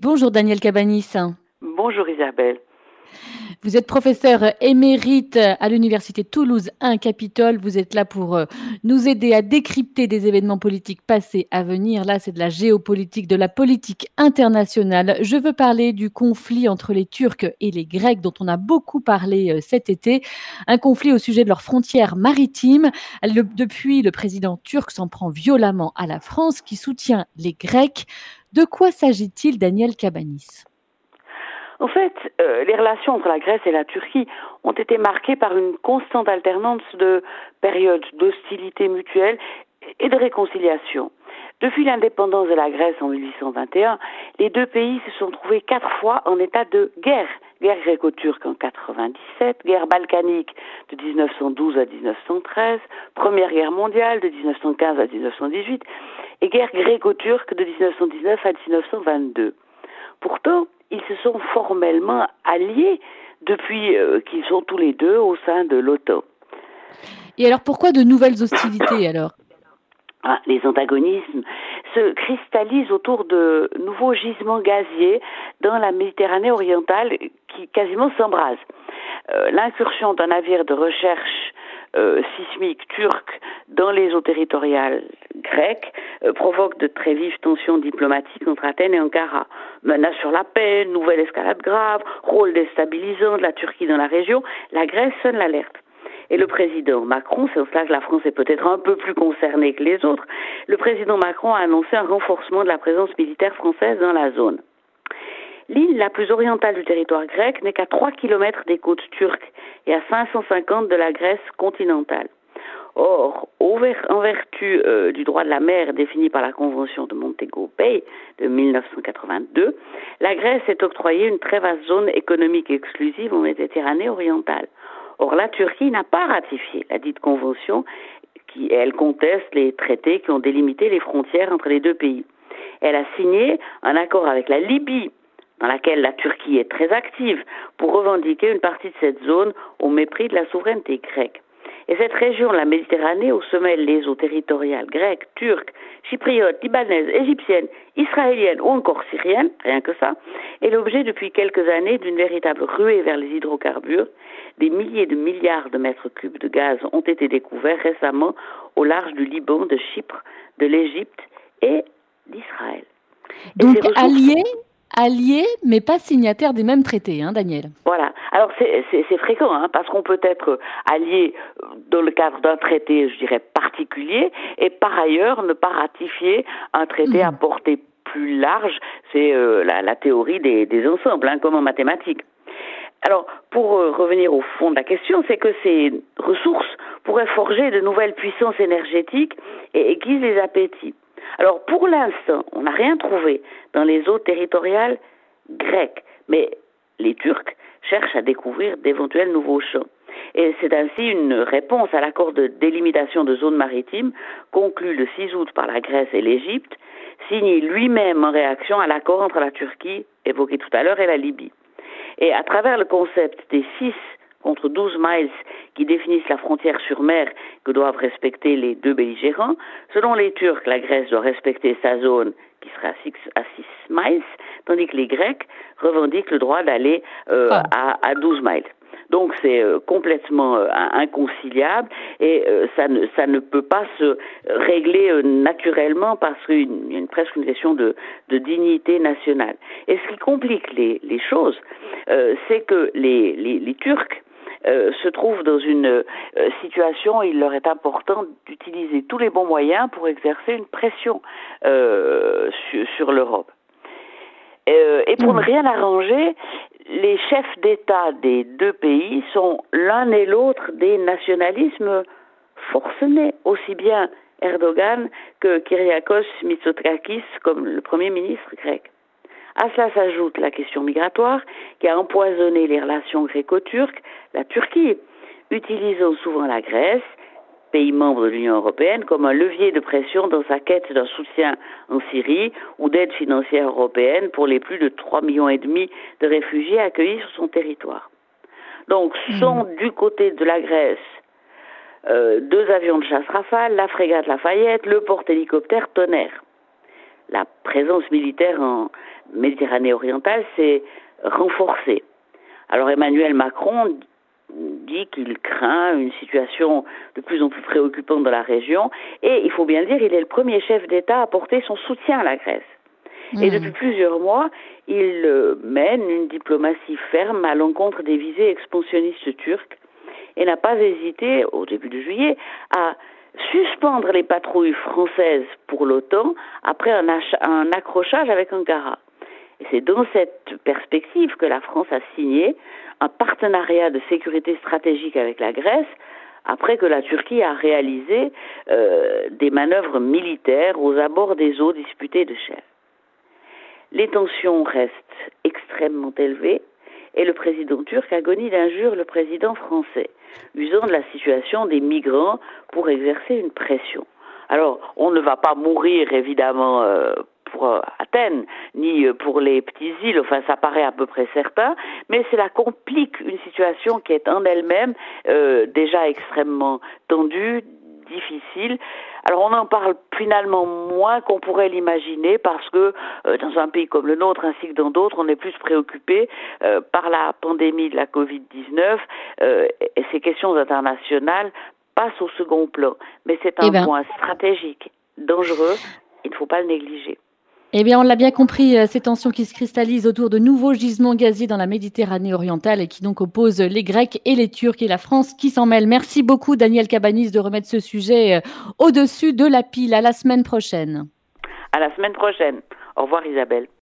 Bonjour Daniel Cabanis. Bonjour Isabelle. Vous êtes professeur émérite à l'Université Toulouse 1 Capitole. Vous êtes là pour euh, nous aider à décrypter des événements politiques passés à venir. Là, c'est de la géopolitique, de la politique internationale. Je veux parler du conflit entre les Turcs et les Grecs dont on a beaucoup parlé euh, cet été. Un conflit au sujet de leurs frontières maritimes. depuis, le président turc s'en prend violemment à la France qui soutient les Grecs. De quoi s'agit-il, Daniel Cabanis? En fait, euh, les relations entre la Grèce et la Turquie ont été marquées par une constante alternance de périodes d'hostilité mutuelle et de réconciliation. Depuis l'indépendance de la Grèce en 1821, les deux pays se sont trouvés quatre fois en état de guerre. Guerre gréco-turque en 97, guerre balkanique de 1912 à 1913, Première Guerre mondiale de 1915 à 1918 et guerre gréco-turque de 1919 à 1922. Pourtant, ils se sont formellement alliés depuis euh, qu'ils sont tous les deux au sein de l'OTAN. Et alors pourquoi de nouvelles hostilités alors? Ah, les antagonismes se cristallisent autour de nouveaux gisements gaziers dans la Méditerranée orientale qui quasiment s'embrasent. Euh, l'incursion d'un navire de recherche euh, sismique turc dans les eaux territoriales grecques euh, provoque de très vives tensions diplomatiques entre Athènes et Ankara. Menace sur la paix, nouvelle escalade grave, rôle déstabilisant de la Turquie dans la région, la Grèce sonne l'alerte. Et le président Macron, c'est en cela que la France est peut-être un peu plus concernée que les autres, le président Macron a annoncé un renforcement de la présence militaire française dans la zone. L'île la plus orientale du territoire grec n'est qu'à 3 kilomètres des côtes turques et à 550 de la Grèce continentale. Or, en vertu euh, du droit de la mer défini par la Convention de Montego Bay de 1982, la Grèce est octroyée une très vaste zone économique exclusive en Méditerranée orientale. Or, la Turquie n'a pas ratifié la dite convention, qui elle conteste les traités qui ont délimité les frontières entre les deux pays. Elle a signé un accord avec la Libye dans laquelle la Turquie est très active pour revendiquer une partie de cette zone au mépris de la souveraineté grecque. Et cette région, la Méditerranée, où se mêlent les eaux territoriales grecques, turques, chypriotes, libanaises, égyptiennes, israéliennes ou encore syriennes, rien que ça, est l'objet depuis quelques années d'une véritable ruée vers les hydrocarbures. Des milliers de milliards de mètres cubes de gaz ont été découverts récemment au large du Liban, de Chypre, de l'Égypte et d'Israël. Donc alliés alliés, mais pas signataires des mêmes traités, hein, Daniel. Voilà. Alors c'est fréquent, hein, parce qu'on peut être allié dans le cadre d'un traité, je dirais, particulier, et par ailleurs ne pas ratifier un traité à mhm. portée plus large. C'est euh, la, théorie des, ensembles, hein, comme en mathématiques. Alors, pour euh, revenir au fond de la question, c'est que ces ressources pourraient forger de nouvelles puissances énergétiques et aiguisent les appétits. Alors pour l'instant, on n'a rien trouvé dans les eaux territoriales grecques, mais les Turcs cherchent à découvrir d'éventuels nouveaux champs. Et c'est ainsi une réponse à l'accord de délimitation de zones maritimes conclu le 6 août par la Grèce et l'Égypte, signé lui-même en réaction à l'accord entre la Turquie, évoqué tout à l'heure, et la Libye. Et à travers le concept des six contre 12 miles qui définissent la frontière sur mer que doivent respecter les deux belligérants. Selon les Turcs, la Grèce doit respecter sa zone qui sera à 6 miles, tandis que les Grecs revendiquent le droit d'aller euh, ah. à, 12 miles. Donc c'est euh, complètement euh, inconciliable et ça, ne, ça ne peut pas se régler naturellement parce qu'il y a une, presque une question de, de, dignité nationale. Et ce qui complique les, les choses, c'est que les, les, les Turcs euh, se trouvent dans une euh, situation où il leur est important d'utiliser tous les bons moyens pour exercer une pression euh, sur, l'Europe. et pour ne mmh. rien arranger, les chefs d'État des deux pays sont l'un et l'autre des nationalismes forcenés, aussi bien Erdogan que Kyriakos Mitsotakis comme le Premier ministre grec. À cela s'ajoute la question migratoire qui a empoisonné les relations gréco-turques, la Turquie, utilisant souvent la Grèce, pays membre de l'Union européenne, comme un levier de pression dans sa quête d'un soutien en Syrie ou d'aide financière européenne pour les plus de 3,5 millions et demi de réfugiés accueillis sur son territoire. Donc, sont hmm. du côté de la Grèce euh, deux avions de chasse Rafale, la frégate Lafayette, le porte-hélicoptère Tonnerre. La présence militaire en Méditerranée orientale s'est renforcée. Alors Emmanuel Macron dit qu'il craint une situation de plus en plus préoccupante dans la région et il faut bien le dire, il est le premier chef d'État à apporter son soutien à la Grèce. Et hmm. depuis plusieurs mois, il euh, mène une diplomatie ferme à l'encontre des visées expansionnistes turques et n'a pas hésité, au début de juillet, à suspendre les patrouilles françaises pour l'OTAN après un, accrochage avec Ankara. C'est dans cette perspective que la France a signé un partenariat de sécurité stratégique avec la Grèce après que la Turquie a réalisé euh, des manœuvres militaires aux abords des eaux disputées de Chèvres. Les tensions restent extrêmement élevées et le président turc agonie d'injure le président français, usant de la situation des migrants pour exercer une pression. Alors, on ne va pas mourir évidemment euh, pour euh, Athènes, ni euh, pour les petites îles, enfin ça paraît à peu près certain, mais cela complique une situation qui est en elle-même déjà extrêmement tendue, difficile. Alors on en parle finalement moins qu'on pourrait l'imaginer parce que dans un pays comme le nôtre ainsi que dans d'autres, on est plus préoccupé par la pandémie de la Covid-19 et ces questions internationales passent au second plan. Mais c'est un eh ben. point stratégique, dangereux, il ne faut pas le négliger. Eh bien, on l'a bien compris, euh, ces tensions qui se cristallisent autour de nouveaux gisements gaziers dans la Méditerranée orientale et qui donc opposent les Grecs et les Turcs et la France qui s'en mêlent. Merci beaucoup, Daniel Cabanis, de remettre ce sujet euh, au-dessus de la pile. À la semaine prochaine. À la semaine prochaine. Au revoir, Isabelle.